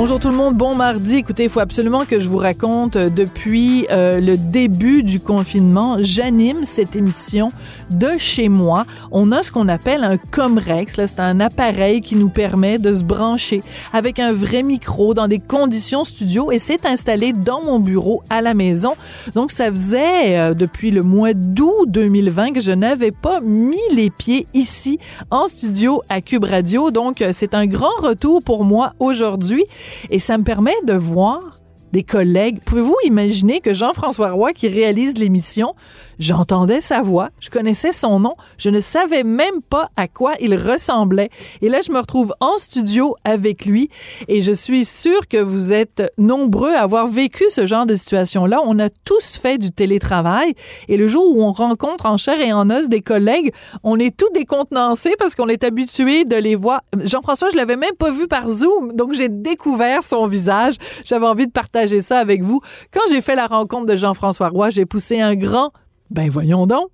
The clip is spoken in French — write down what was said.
Bonjour tout le monde, bon mardi. Écoutez, il faut absolument que je vous raconte euh, depuis euh, le début du confinement, j'anime cette émission de chez moi. On a ce qu'on appelle un Comrex. C'est un appareil qui nous permet de se brancher avec un vrai micro dans des conditions studio et c'est installé dans mon bureau à la maison. Donc ça faisait euh, depuis le mois d'août 2020 que je n'avais pas mis les pieds ici en studio à Cube Radio. Donc c'est un grand retour pour moi aujourd'hui. Et ça me permet de voir des collègues. Pouvez-vous imaginer que Jean-François Roy, qui réalise l'émission, J'entendais sa voix, je connaissais son nom, je ne savais même pas à quoi il ressemblait. Et là, je me retrouve en studio avec lui et je suis sûre que vous êtes nombreux à avoir vécu ce genre de situation-là. On a tous fait du télétravail et le jour où on rencontre en chair et en os des collègues, on est tout décontenancé parce qu'on est habitué de les voir. Jean-François, je l'avais même pas vu par Zoom, donc j'ai découvert son visage. J'avais envie de partager ça avec vous. Quand j'ai fait la rencontre de Jean-François Roy, j'ai poussé un grand ben voyons donc.